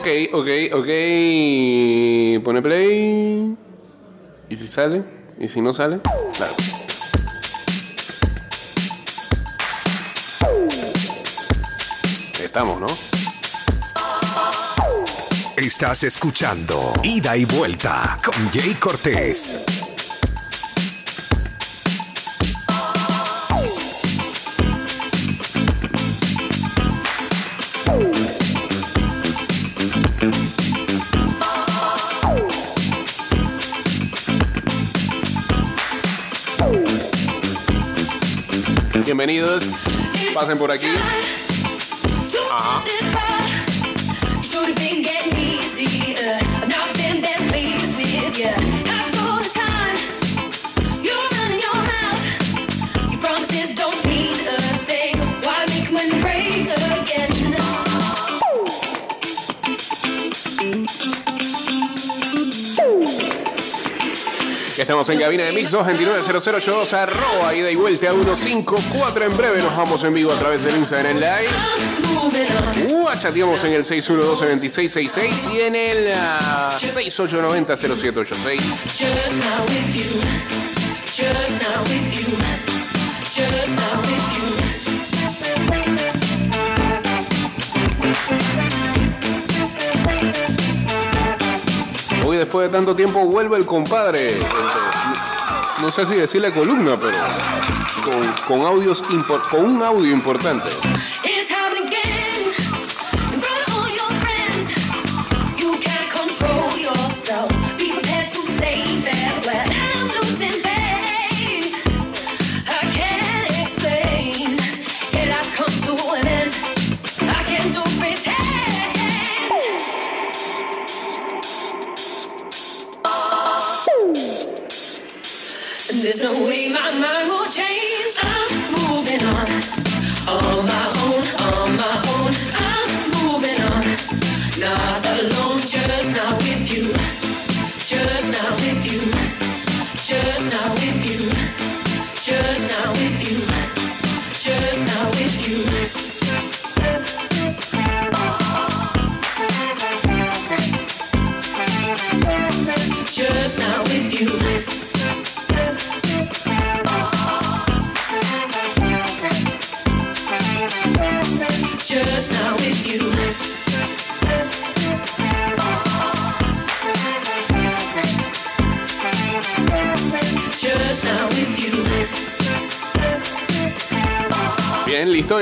Ok, ok, ok. Pone play. ¿Y si sale? ¿Y si no sale? Claro. Estamos, ¿no? Estás escuchando Ida y Vuelta con Jay Cortés. Bienvenidos. Pasen por aquí. Estamos en cabina de Mix 2290082 arroba ida y vuelta a 154 en breve nos vamos en vivo a través del Instagram Live. Uh, chateamos en el 612-2666 y en el uh, 6890-0786 Después de tanto tiempo vuelve el compadre. No sé si decirle columna, pero con, audios con un audio importante.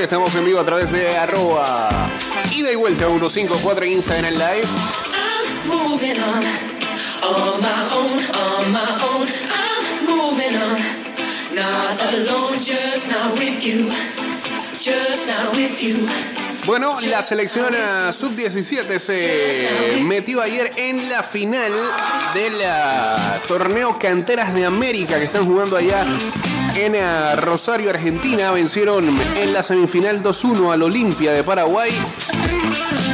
Estamos en vivo a través de arroba ida y vuelta 154 en Instagram Live. I'm moving on. On my own, on my own. I'm moving on. Not alone, just not with you. Just not with you. Bueno, la selección eh, sub-17 se metió ayer en la final del ah, torneo Canteras de América que están jugando allá en ah, Rosario, Argentina. Vencieron en la semifinal 2-1 al Olimpia de Paraguay.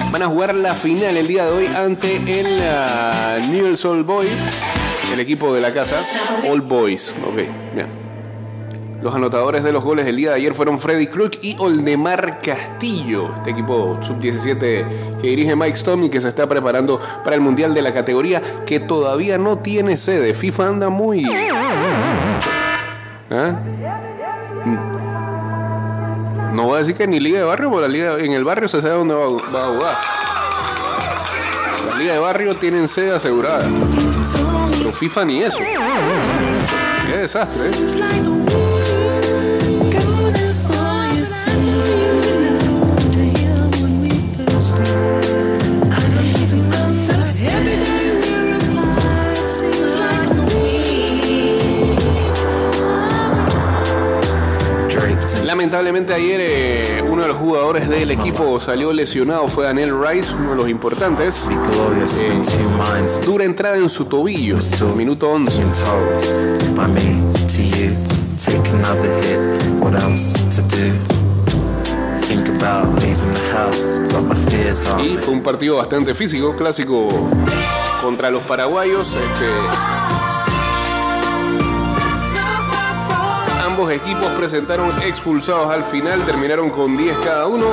Van a jugar la final el día de hoy ante el Newell's Old Boys, el equipo de la casa. All Boys, ok, ya. Los anotadores de los goles del día de ayer fueron Freddy Crook y Oldemar Castillo, este equipo sub-17 que dirige Mike Storm y que se está preparando para el Mundial de la categoría que todavía no tiene sede. FIFA anda muy... ¿Ah? No voy a decir que ni Liga de Barrio, porque la Liga en el barrio se sabe dónde va, va a jugar. La Liga de Barrio tienen sede asegurada. Pero FIFA ni eso. Qué desastre, ¿eh? Lamentablemente ayer eh, uno de los jugadores del equipo salió lesionado, fue Daniel Rice, uno de los importantes. Eh. Dura entrada en su tobillo, minuto 11. Being told by me to you, take another hit. What else to do? Think about leaving the house, but my fears are. Y fue un partido bastante físico, clásico contra los paraguayos. Este, ambos equipos presentaron expulsados al final, terminaron con 10 cada uno.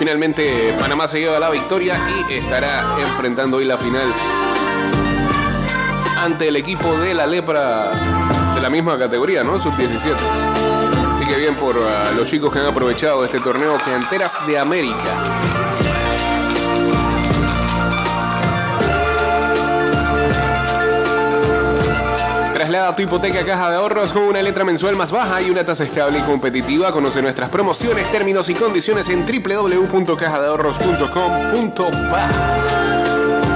Finalmente Panamá se lleva la victoria y estará enfrentando hoy la final ante el equipo de la lepra de la misma categoría, ¿no? Sub-17. Así que bien por ah, los chicos que han aprovechado este torneo Canteras de América. Tu hipoteca caja de ahorros con una letra mensual más baja y una tasa estable y competitiva. Conoce nuestras promociones, términos y condiciones en www.cajadeahorros.com.pa.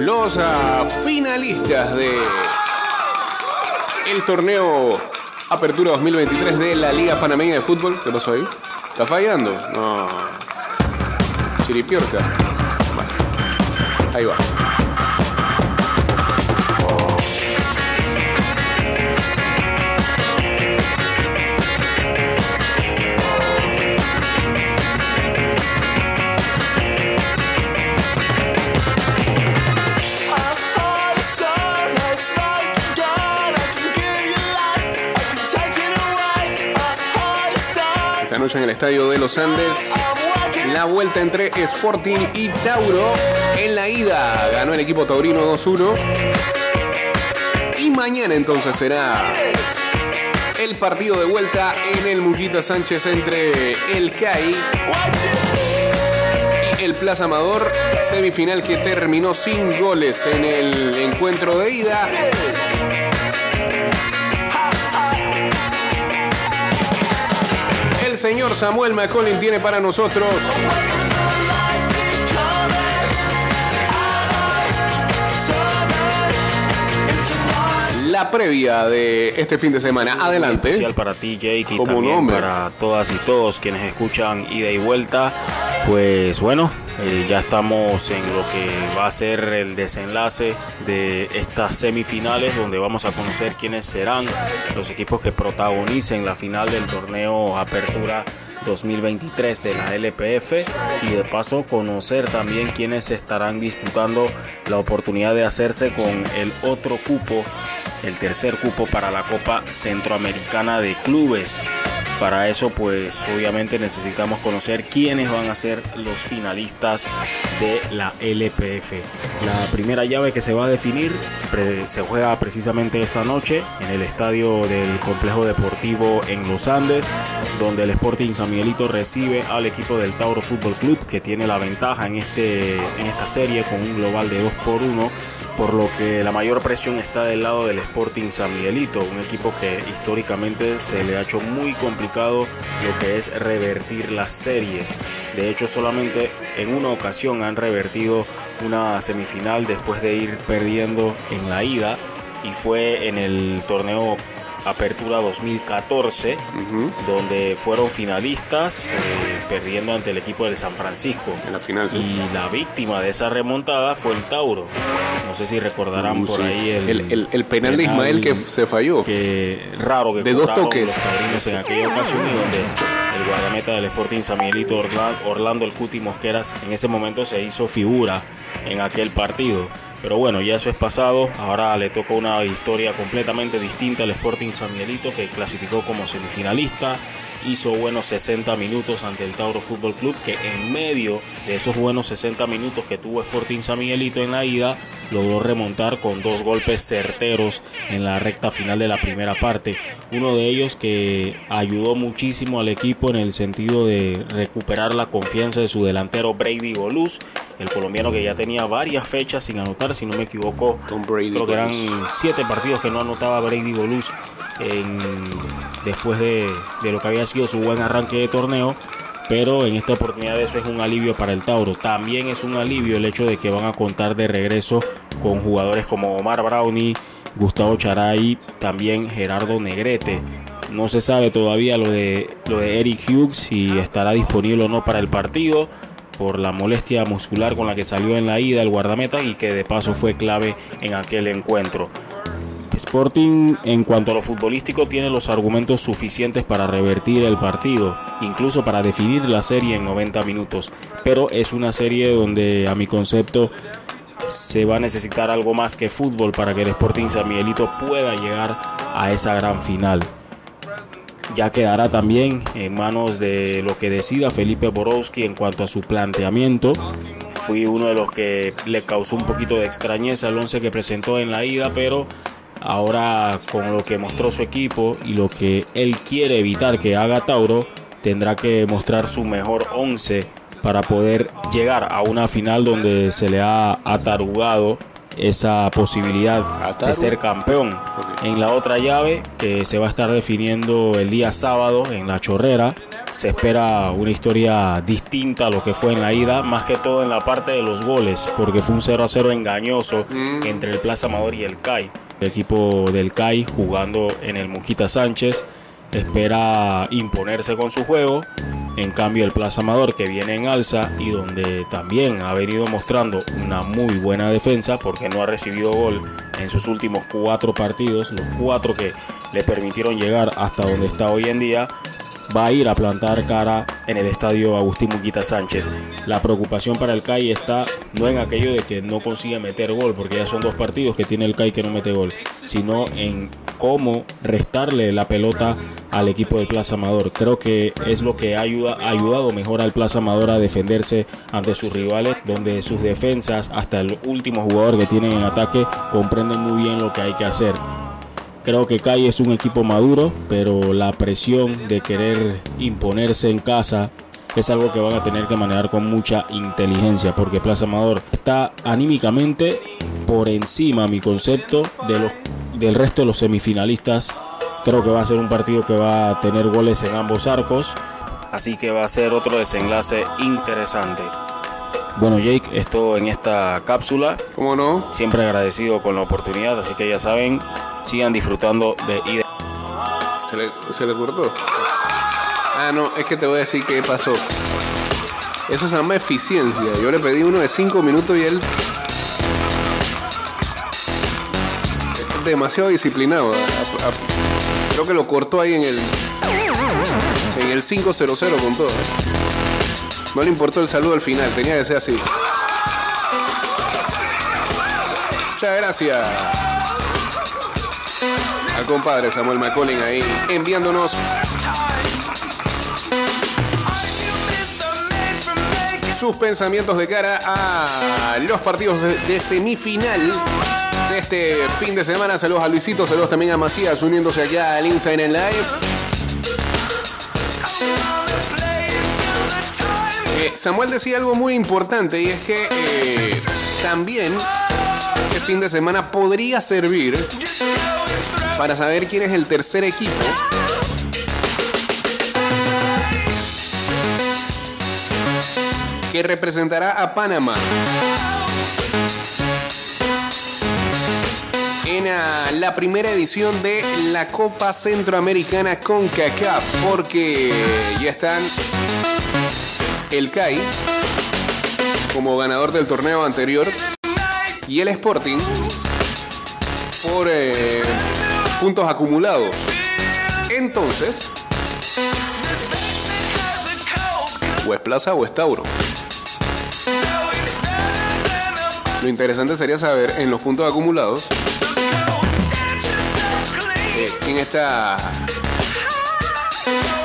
los ah, finalistas de el torneo Apertura 2023 de la Liga Panameña de Fútbol. ¿Qué pasó ahí? ¿Está fallando? No. Chiripiorca. Ahí va. Estadio de los Andes, la vuelta entre Sporting y Tauro. En la ida ganó el equipo taurino 2-1. Y mañana entonces será el partido de vuelta en el Muquita Sánchez entre el CAI y el Plaza Amador. Semifinal que terminó sin goles en el encuentro de ida. Señor Samuel McCollin tiene para nosotros la previa de este fin de semana. Adelante. especial para ti, Jake, y también nombre. para todas y todos quienes escuchan ida y vuelta. Pues bueno, eh, ya estamos en lo que va a ser el desenlace de estas semifinales, donde vamos a conocer quiénes serán los equipos que protagonicen la final del torneo Apertura 2023 de la LPF y de paso conocer también quiénes estarán disputando la oportunidad de hacerse con el otro cupo el tercer cupo para la Copa Centroamericana de Clubes. Para eso, pues obviamente necesitamos conocer quiénes van a ser los finalistas de la LPF. La primera llave que se va a definir se juega precisamente esta noche en el estadio del Complejo Deportivo en Los Andes, donde el Sporting San Miguelito recibe al equipo del Tauro Fútbol Club, que tiene la ventaja en, este, en esta serie con un global de 2 por 1 por lo que la mayor presión está del lado del Sporting San Miguelito, un equipo que históricamente se le ha hecho muy complicado lo que es revertir las series. De hecho, solamente en una ocasión han revertido una semifinal después de ir perdiendo en la ida y fue en el torneo Apertura 2014, donde fueron finalistas eh, perdiendo ante el equipo del San Francisco. En la final, sí. Y la víctima de esa remontada fue el Tauro. No sé si recordarán Uh, por sí. ahí el, El- el- el penal de Ismael que se falló. Que raro que De dos toques. los taurinos en aquella ocasión y donde el guardameta del Sporting San Miguelito Orla- Orlando el Cuti Mosqueras en ese momento se hizo figura en aquel partido. Pero bueno, ya eso es pasado. Ahora le toca una historia completamente distinta al Sporting San Miguelito que clasificó como semifinalista. Hizo buenos 60 minutos ante el Tauro Fútbol Club que en medio de esos buenos 60 minutos que tuvo Sporting San Miguelito en la ida logró remontar con dos golpes certeros en la recta final de la primera parte. Uno de ellos que ayudó muchísimo al equipo en el sentido de recuperar la confianza de su delantero Brady Goluz, el colombiano que ya tenía varias fechas sin anotar, si no me equivoco. Tom Brady creo que eran siete partidos que no anotaba Brady Goluz en- después de, de lo que había sido su buen arranque de torneo, pero en esta oportunidad eso es un alivio para el Tauro. También es un alivio el hecho de que van a contar de regreso con jugadores como Omar Brownie, Gustavo Charay, también Gerardo Negrete. No se sabe todavía lo de, lo de Eric Hughes si estará disponible o no para el partido por la molestia muscular con la que salió en la ida el guardameta y que de paso fue clave en aquel encuentro. Sporting en cuanto a lo futbolístico tiene los argumentos suficientes para revertir el partido, incluso para definir la serie en 90 minutos, pero es una serie donde a mi concepto se va a necesitar algo más que fútbol para que el Sporting San Miguelito pueda llegar a esa gran final. Ya quedará también en manos de lo que decida Felipe Borowski en cuanto a su planteamiento. Fui uno de los que le causó un poquito de extrañeza el 11 que presentó en la ida, pero ahora con lo que mostró su equipo y lo que él quiere evitar que haga Tauro, tendrá que mostrar su mejor 11 para poder llegar a una final donde se le ha atarugado esa posibilidad de ser campeón. En la otra llave, que se va a estar definiendo el día sábado en la chorrera, se espera una historia distinta a lo que fue en la ida, más que todo en la parte de los goles, porque fue un 0 a 0 engañoso entre el Plaza Amador y el CAI. El equipo del CAI jugando en el Muquita Sánchez espera imponerse con su juego. En cambio, el Plaza Amador que viene en alza y donde también ha venido mostrando una muy buena defensa porque no ha recibido gol en sus últimos cuatro partidos, los cuatro que le permitieron llegar hasta donde está hoy en día, va a ir a plantar cara en el estadio Agustín Muquita Sánchez. La preocupación para el CAI está no en aquello de que no consiga meter gol, porque ya son dos partidos que tiene el CAI que no mete gol, sino en cómo restarle la pelota al equipo del Plaza Amador. Creo que es lo que ha ayudado mejor al Plaza Amador a defenderse ante sus rivales, donde sus defensas, hasta el último jugador que tienen en ataque, comprenden muy bien lo que hay que hacer. Creo que CAI es un equipo maduro, pero la presión de querer imponerse en casa es algo que van a tener que manejar con mucha inteligencia, porque Plaza Amador está anímicamente por encima, a mi concepto, de los, del resto de los semifinalistas. Creo que va a ser un partido que va a tener goles en ambos arcos, así que va a ser otro desenlace interesante. Bueno, Jake, esto en esta cápsula. ¿Cómo no? Siempre agradecido con la oportunidad, así que ya saben, sigan disfrutando de ida. ¿Se le, se le cortó? Ah, no, es que te voy a decir qué pasó. Eso se llama eficiencia. Yo le pedí uno de 5 minutos y él. demasiado disciplinado. Creo que lo cortó ahí en el. En el 500 con todo. No le importó el saludo al final, tenía que ser así. Muchas gracias al compadre Samuel McCollin ahí enviándonos sus pensamientos de cara a los partidos de semifinal de este fin de semana. Saludos a Luisito, saludos también a Macías uniéndose acá al Inside en Live. Eh, Samuel decía algo muy importante y es que eh, también este fin de semana podría servir para saber quién es el tercer equipo. Que representará a Panamá en ah, la primera edición de la Copa Centroamericana con CACAF, porque ya están el CAI como ganador del torneo anterior y el Sporting por eh, puntos acumulados. Entonces, o es Plaza o es Tauro. Lo interesante sería saber en los puntos acumulados eh, quién está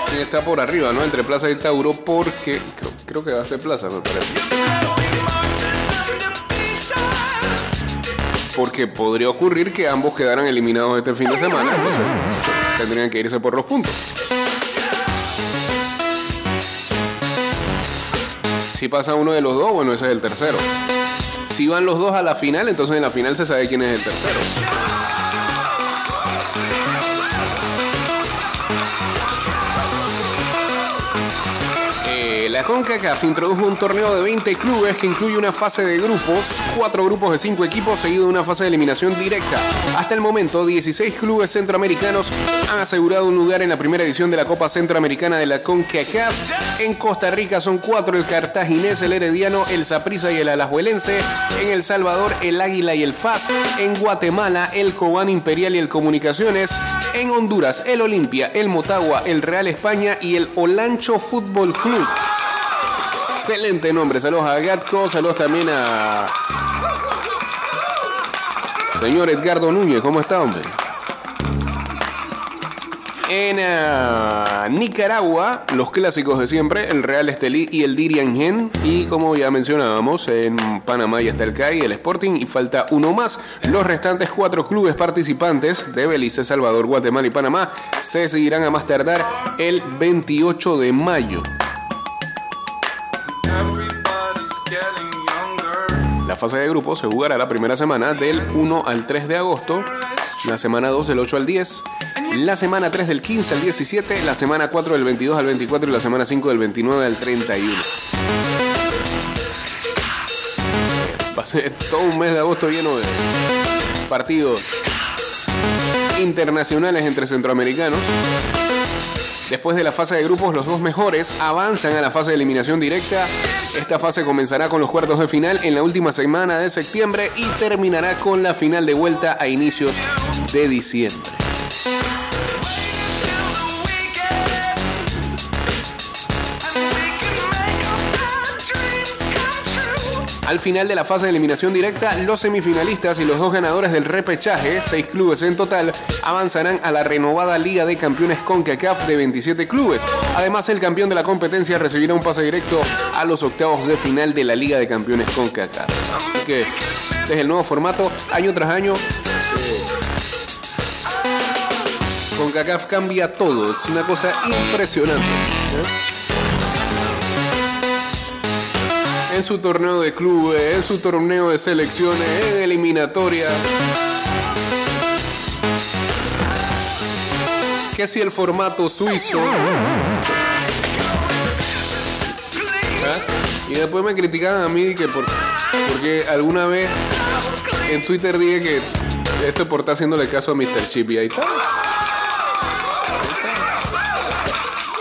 quién está por arriba, ¿no? Entre Plaza y Tauro, porque creo, creo que va a ser Plaza, me parece. Porque podría ocurrir que ambos quedaran eliminados este fin de semana, entonces tendrían que irse por los puntos. Si pasa uno de los dos, bueno, ese es el tercero. Si van los dos a la final, entonces en la final se sabe quién es el tercero. La CONCACAF introdujo un torneo de 20 clubes que incluye una fase de grupos, cuatro grupos de cinco equipos, seguido de una fase de eliminación directa. Hasta el momento, 16 clubes centroamericanos han asegurado un lugar en la primera edición de la Copa Centroamericana de la CONCACAF. En Costa Rica son cuatro, el cartaginés, el herediano, el Saprissa y el alajuelense. En El Salvador, el Águila y el FAS. En Guatemala, el Cobán Imperial y el Comunicaciones. En Honduras, el Olimpia, el Motagua, el Real España y el Olancho Fútbol Club. Excelente nombre. Saludos a Gatco, saludos también a. Señor Edgardo Núñez, ¿cómo está, hombre? En ah, Nicaragua, los clásicos de siempre, el Real Estelí y el Dirian Gen. Y como ya mencionábamos, en Panamá ya está el CAI, el Sporting y falta uno más. Los restantes cuatro clubes participantes de Belice, Salvador, Guatemala y Panamá se seguirán a más tardar el 28 de mayo. La fase de grupos se jugará la primera semana del 1 al 3 de agosto, la semana 2 del 8 al 10, la semana 3 del 15 al 17, la semana 4 del 22 al 24 y la semana 5 del 29 al 31. Va a ser todo un mes de agosto lleno de partidos internacionales entre centroamericanos. Después de la fase de grupos, los dos mejores avanzan a la fase de eliminación directa. Esta fase comenzará con los cuartos de final en la última semana de septiembre y terminará con la final de vuelta a inicios de diciembre. Al final de la fase de eliminación directa, los semifinalistas y los dos ganadores del repechaje, seis clubes en total, avanzarán a la renovada Liga de Campeones CONCACAF de 27 clubes. Además, el campeón de la competencia recibirá un pase directo a los octavos de final de la Liga de Campeones CONCACAF. Así que, desde el nuevo formato, año tras año, eh, CONCACAF cambia todo. Es una cosa impresionante. ¿eh? En su torneo de clubes, en su torneo de selecciones, en eliminatoria. Que si el formato suizo. ¿Ah? Y después me criticaban a mí que por, porque alguna vez en Twitter dije que esto por estar haciéndole caso a Mr. Chip y ahí.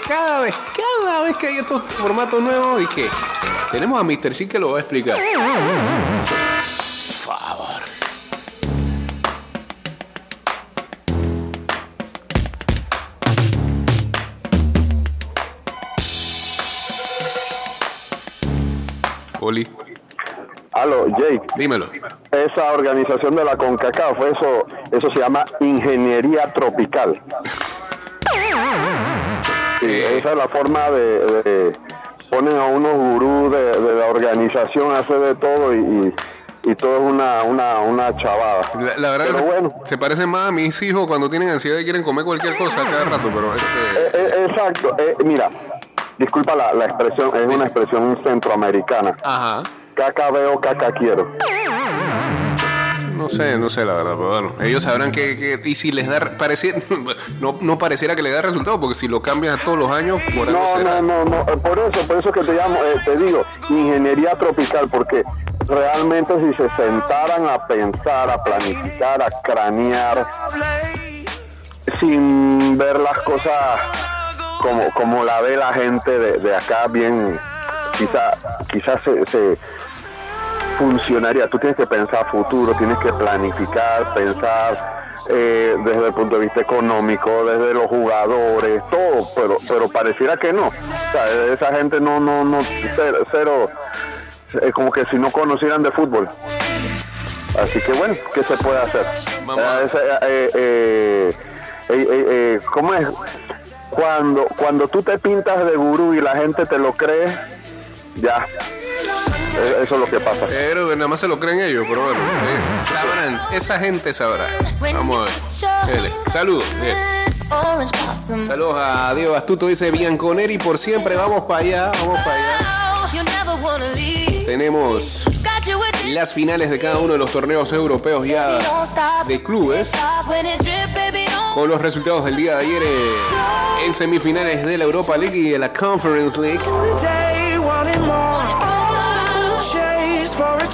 Cada vez, cada vez que hay estos formatos nuevos y que tenemos a Mr. Chip que lo va a explicar. Por favor. Oli, Aló, Jake, dímelo. esa organización de la CONCACAF, eso, eso se llama ingeniería tropical. Sí, Eh. esa es la forma de, de- ponen a unos gurús de, de la organización a hacer de todo y, y- y todo es una, una, una chavada. La, la verdad Pero que se- bueno. se parecen más a mis hijos cuando tienen ansiedad y quieren comer cualquier cosa cada rato, pero este, Eh, eh, exacto, eh, mira, disculpa la, la expresión, es una expresión centroamericana. ajá. Caca veo, caca quiero. No sé, no sé la verdad, pero bueno, ellos sabrán que, que- y si les da, pareci- no, no pareciera que les da resultado, porque si lo cambian todos los años, por algo No, será. no, no, no, por eso, por eso que te llamo, eh, te digo, ingeniería tropical, porque realmente si se sentaran a pensar, a planificar, a cranear, sin ver las cosas como, como la ve la gente de, de acá, bien, quizá, quizás se, se funcionaría. Tú tienes que pensar futuro, tienes que planificar, pensar eh, desde el punto de vista económico, desde los jugadores, todo, pero pero pareciera que no. O sea, esa gente no, no, no, cero, cero, es como que si no conocieran de fútbol. Así que bueno, ¿qué se puede hacer? Eh, eh, eh, eh, eh, eh, ¿Cómo es? Cuando, cuando tú te pintas de gurú y la gente te lo cree, ya. Eh, Eso es lo que pasa. Pero nada más se lo creen ellos, pero bueno, sabrán, esa gente sabrá. Vamos a ver. Saludos. Saludos a Diego Astuto, dice Bianconeri por siempre, vamos para allá, vamos para allá. Tenemos las finales de cada uno de los torneos europeos ya de clubes. Con los resultados del día de ayer eh, en semifinales de la Europa League y de la Conference League.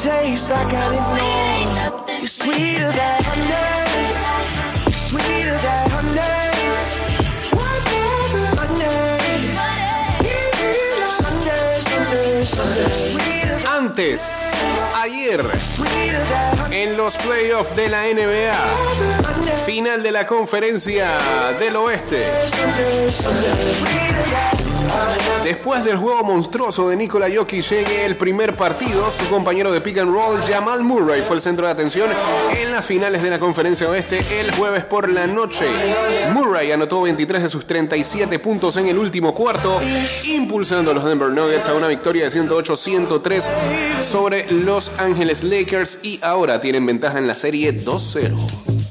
Taste I can't ignore. You're sweeter than honey, sweeter than honey. Sunday, Sunday, Sunday, sweeter than Antes, ayer, en los playoffs de la NBA, final de la conferencia del oeste. Después del juego monstruoso de Nikola Jokic llegue el primer partido, su compañero de pick and roll, Jamal Murray, fue el centro de atención en las finales de la conferencia oeste el jueves por la noche. Murray anotó 23 de sus 37 puntos en el último cuarto, impulsando a los Denver Nuggets a una victoria de 108-103 sobre Los Ángeles Lakers y ahora tienen ventaja en la serie 2-0.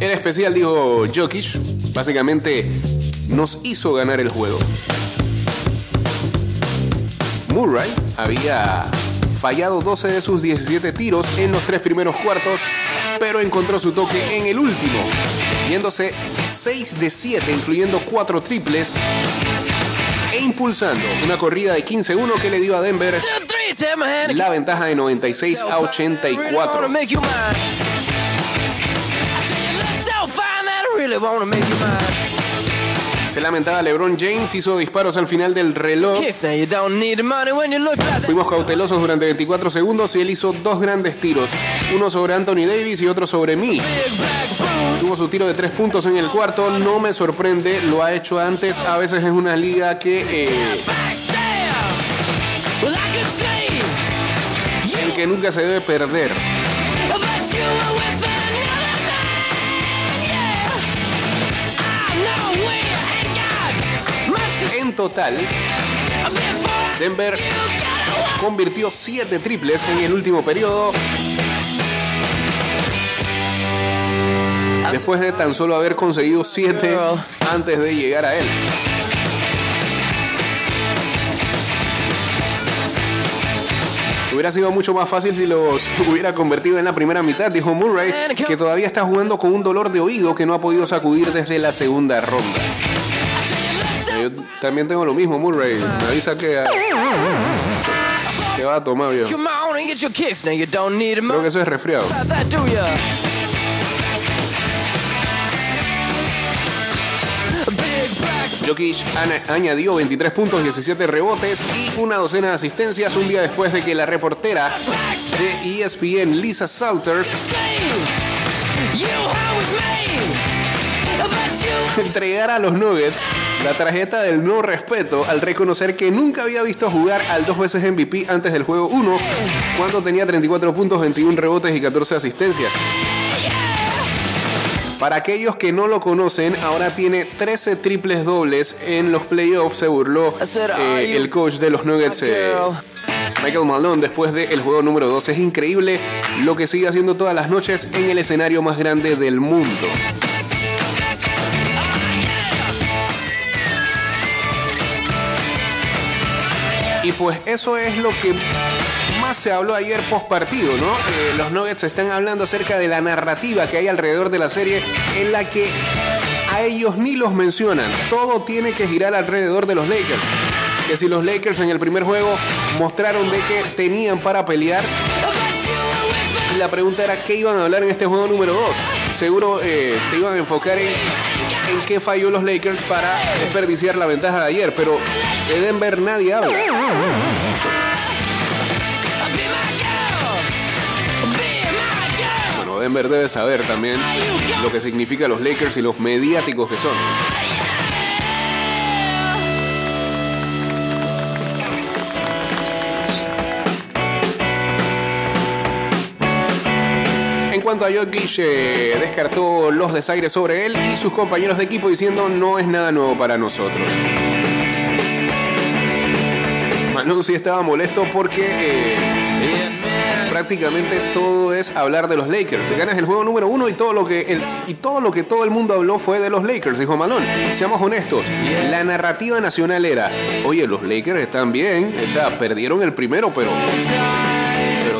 Era especial, dijo Jokic. Básicamente nos hizo ganar el juego. Murray había fallado 12 de sus 17 tiros en los tres primeros cuartos, pero encontró su toque en el último, yéndose 6 de 7, incluyendo 4 triples, e impulsando una corrida de 15-1 que le dio a Denver la ventaja de 96 a 84. Se lamentaba LeBron James, hizo disparos al final del reloj. Fuimos cautelosos durante 24 segundos y él hizo dos grandes tiros, uno sobre Anthony Davis y otro sobre mí. Tuvo su tiro de tres puntos en el cuarto, no me sorprende, lo ha hecho antes, a veces es una liga que eh, en que nunca se debe perder. Total, Denver convirtió siete triples en el último periodo, después de tan solo haber conseguido siete antes de llegar a él. Hubiera sido mucho más fácil si los hubiera convertido en la primera mitad, dijo Murray, que todavía está jugando con un dolor de oído que no ha podido sacudir desde la segunda ronda. Yo también tengo lo mismo, Murray. Me avisa que, que va a tomar, viejo. Creo que eso es resfriado. Jokic añadió 23 puntos, 17 rebotes y una docena de asistencias un día después de que la reportera de ESPN, Lisa Salter, entregara a los Nuggets la tarjeta del no respeto al reconocer que nunca había visto jugar al dos veces MVP antes del juego 1, cuando tenía 34 puntos, 21 rebotes y 14 asistencias. Para aquellos que no lo conocen, ahora tiene 13 triples dobles en los playoffs, se burló eh, el coach de los Nuggets. eh, Michael Malone después del juego número 2. Es increíble lo que sigue haciendo todas las noches en el escenario más grande del mundo. Y pues eso es lo que más se habló ayer post partido, ¿no? Eh, los Nuggets están hablando acerca de la narrativa que hay alrededor de la serie en la que a ellos ni los mencionan. Todo tiene que girar alrededor de los Lakers. Que si los Lakers en el primer juego mostraron de que tenían para pelear, la pregunta era qué iban a hablar en este juego número 2. Seguro eh, se iban a enfocar en, en qué falló los Lakers para desperdiciar la ventaja de ayer, pero de Denver nadie habla. Bueno, Denver debe saber también lo que significa los Lakers y los mediáticos que son. Cuanto a Jokic, eh, descartó los desaires sobre él y sus compañeros de equipo diciendo no es nada nuevo para nosotros. Malone sí estaba molesto porque eh, prácticamente todo es hablar de los Lakers. Ganas el juego número uno y todo lo que y todo lo que todo el mundo habló fue de los Lakers, dijo Malone. Seamos honestos, la narrativa nacional era, oye, los Lakers están bien, o sea, perdieron el primero, pero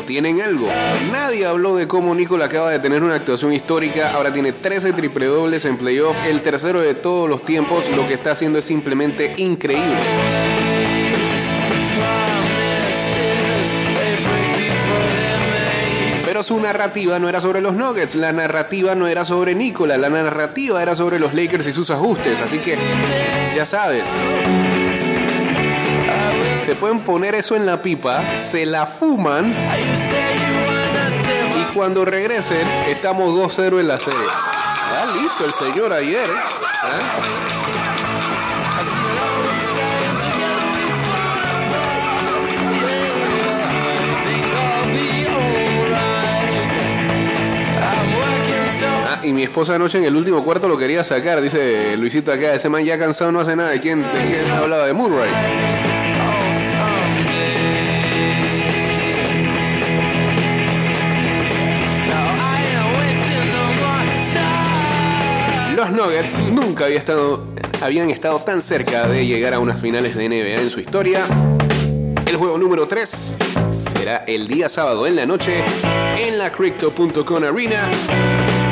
tienen algo. Nadie habló de cómo Nicola acaba de tener una actuación histórica. Ahora tiene 13 triple dobles en playoff, el tercero de todos los tiempos. Lo que está haciendo es simplemente increíble. Pero su narrativa no era sobre los Nuggets, la narrativa no era sobre Nicola, la narrativa era sobre los Lakers y sus ajustes. Así que, ya sabes, se pueden poner eso en la pipa, se la fuman y cuando regresen estamos 2-0 en la serie. Ah, listo el señor ayer. ¿eh? ¿Ah? Y mi esposa anoche en el último cuarto lo quería sacar, dice Luisito acá, ese man ya cansado no hace nada. ¿De quién, de quién hablaba? De Murray. Nuggets nunca había estado, habían estado tan cerca de llegar a unas finales de NBA en su historia. El juego número 3 será el día sábado en la noche en la Crypto.com Arena,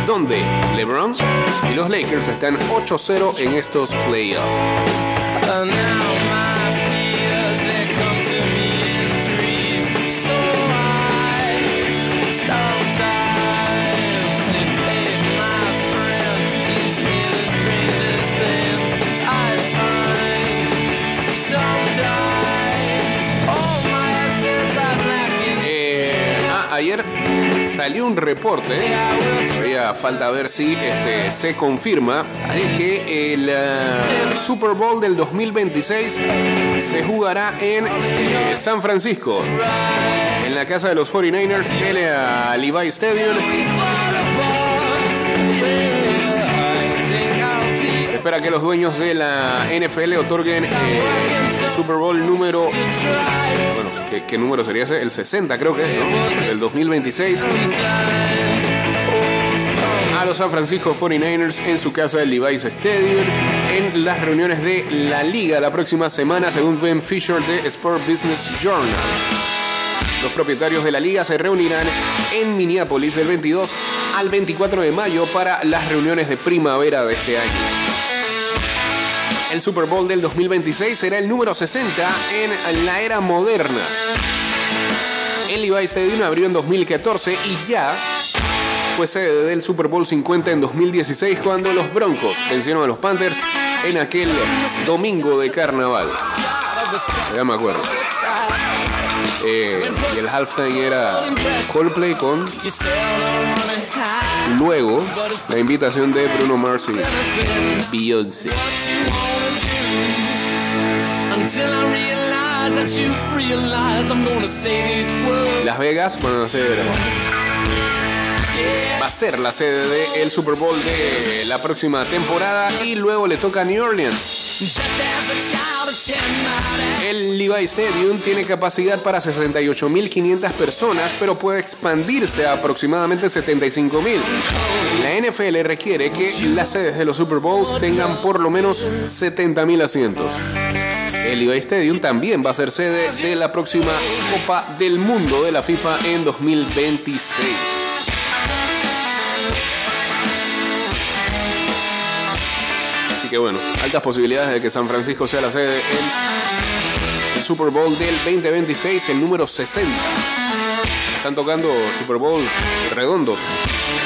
donde LeBron y los Lakers están 8-0 en estos playoffs. Ayer salió un reporte, todavía falta ver si este, se confirma, que el eh, Super Bowl del 2026 se jugará en eh, San Francisco, en la casa de los 49ers, en el Levi Stadium. Se espera que los dueños de la NFL otorguen eh, Super Bowl número. Bueno, ¿qué, número sería ese? El 60, creo que ¿no? El 2026. A los San Francisco 49ers en su casa del Levi's Stadium en las reuniones de la liga la próxima semana, según Ben Fisher de Sport Business Journal. Los propietarios de la liga se reunirán en Minneapolis del 22 al 24 de mayo para las reuniones de primavera de este año. El Super Bowl del 2026 será el número 60 en la era moderna. El Levi Stadium abrió en 2014 y ya fue sede del Super Bowl 50 en 2016 cuando los Broncos vencieron a los Panthers en aquel domingo de carnaval. Ya me acuerdo. Eh, y el halftime era Coldplay con luego la invitación de Bruno Mars y Beyoncé. Las Vegas van a ser a ser la sede del Super Bowl de la próxima temporada y luego le toca a New Orleans. El Levi Stadium tiene capacidad para 68.500 personas, pero puede expandirse a aproximadamente 75.000. La NFL requiere que las sedes de los Super Bowls tengan por lo menos 70.000 asientos. El Levi Stadium también va a ser sede de la próxima Copa del Mundo de la FIFA en 2026. Bueno, altas posibilidades de que San Francisco sea la sede en el Super Bowl del 2026, el número 60. Están tocando Super Bowl redondos,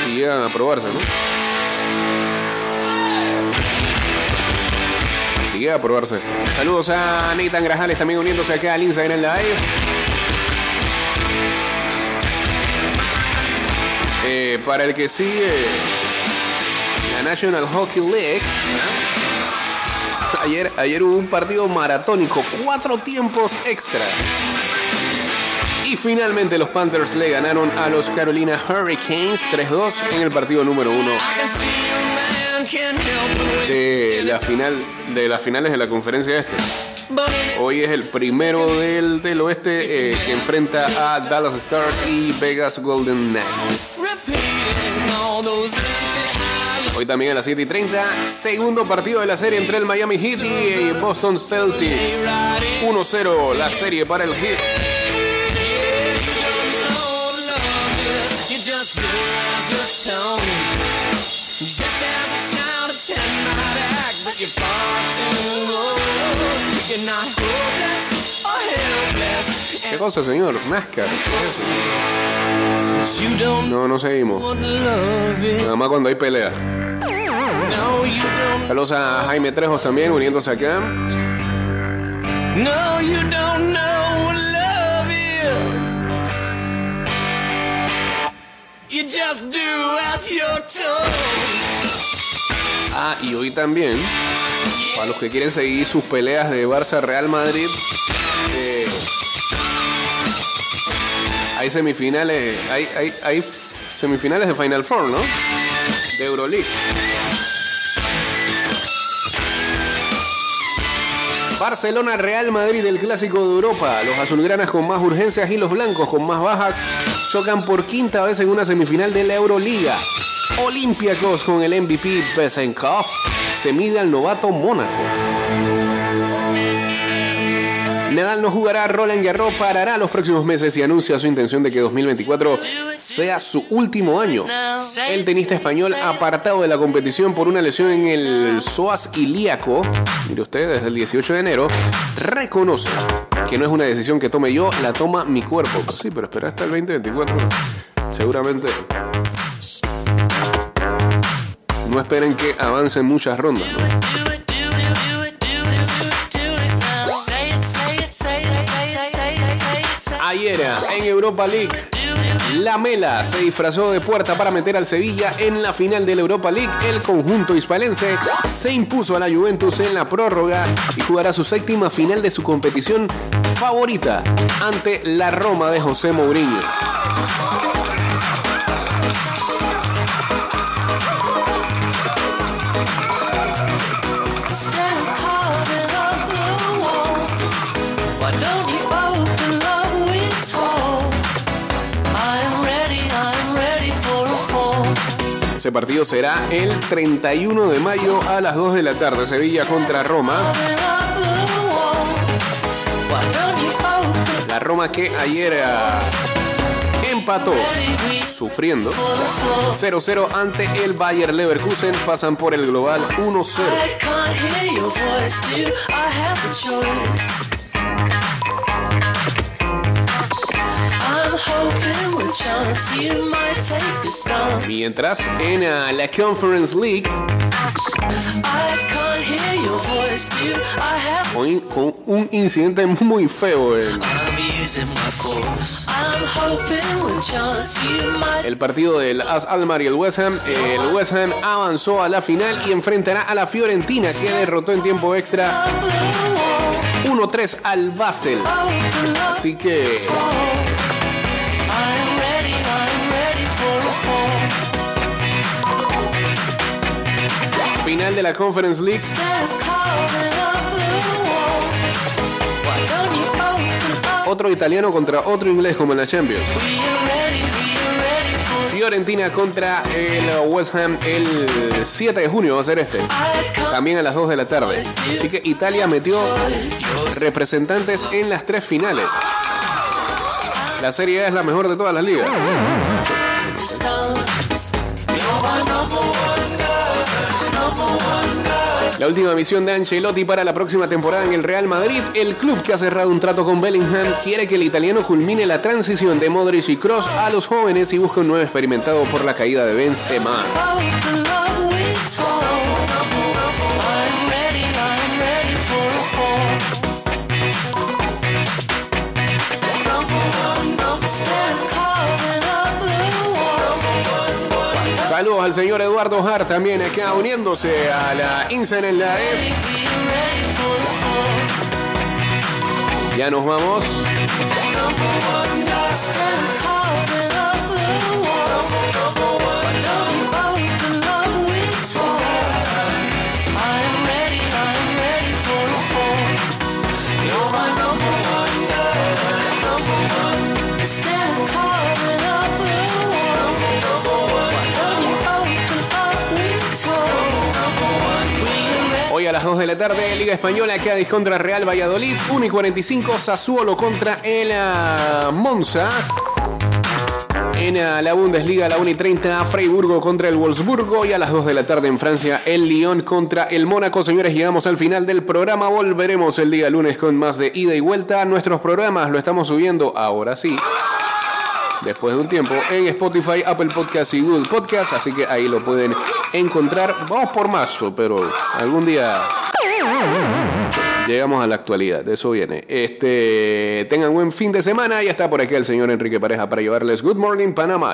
si llegan a aprobarse, ¿no? Si a aprobarse. Saludos a Nathan Grajales también uniéndose acá al Instagram Live. Eh, para el que sigue la National Hockey League. Ayer, ayer hubo un partido maratónico, cuatro tiempos extra. Y finalmente los Panthers le ganaron a los Carolina Hurricanes 3-2 en el partido número uno de la final de las finales de la conferencia este. Hoy es el primero del, del oeste eh, que enfrenta a Dallas Stars y Vegas Golden Knights. Hoy también a las 7 y 30, segundo partido de la serie entre el Miami Heat y Boston Celtics. 1-0 la serie para el Heat. ¿Qué cosa, señor? NASCAR. No, no seguimos. Nada más cuando hay pelea. Saludos a Jaime Trejos también uniéndose acá. No, you don't know what love is. You just do as you're told. Ah, y hoy también, para los que quieren seguir sus peleas de Barça Real Madrid, eh, hay semifinales, hay, hay, hay semifinales de Final Four, ¿no? De Euroleague. Barcelona Real Madrid, el clásico de Europa. Los azulgranas con más urgencias y los blancos con más bajas chocan por quinta vez en una semifinal de la Euroliga. Olympiacos con el MVP Besenkov se mide al novato Mónaco. Nadal no jugará, Roland Garros parará los próximos meses y anuncia su intención de que 2024 sea su último año. El tenista español apartado de la competición por una lesión en el psoas ilíaco, mire usted, desde el 18 de enero, reconoce que no es una decisión que tome yo, la toma mi cuerpo. Pues sí, pero espera hasta el 2024. Seguramente no esperen que avancen muchas rondas. ¿no? Ayer en Europa League, la Mela se disfrazó de puerta para meter al Sevilla en la final de la Europa League. El conjunto hispalense se impuso a la Juventus en la prórroga y jugará su séptima final de su competición favorita ante la Roma de José Mourinho. Ese partido será el 31 de mayo a las 2 de la tarde. Sevilla contra Roma. La Roma que ayer ah, empató sufriendo 0-0 ante el Bayer Leverkusen. Pasan por el global 1-0. Mientras en ah, la Conference League. I can't hear your voice, do I have con, con un incidente muy feo you might el partido del AS Almar y el West Ham. El West Ham avanzó a la final y enfrentará a la Fiorentina que derrotó en tiempo extra 1-3 al Basel. Así que final de la Conference League. Otro italiano contra otro inglés como en la Champions. Fiorentina contra el West Ham el 7 de junio va a ser este. También a las 2 de la tarde. Así que Italia metió representantes en las tres finales. La Serie A es la mejor de todas las ligas. La última misión de Ancelotti para la próxima temporada en el Real Madrid, el club que ha cerrado un trato con Bellingham quiere que el italiano culmine la transición de Modric y Cross a los jóvenes y busque un nuevo experimentado por la caída de Benzema. Saludos al señor Eduardo Hart también acá uniéndose a la Insen en la E. Ya nos vamos. De la tarde, Liga Española, Cádiz contra Real Valladolid. 1 y 45, Sassuolo contra el Monza. En la Bundesliga, la 1 y 30, Freiburgo contra el Wolfsburgo. Y a las 2 de la tarde en Francia, el Lyon contra el Mónaco. Señores, llegamos al final del programa. Volveremos el día lunes con más de ida y vuelta. Nuestros programas lo estamos subiendo ahora sí después de un tiempo en Spotify, Apple Podcast y Google Podcast, así que ahí lo pueden encontrar. Vamos por marzo, pero algún día llegamos a la actualidad, de eso viene. Este, tengan buen fin de semana y está por aquí el señor Enrique Pareja para llevarles Good Morning Panamá.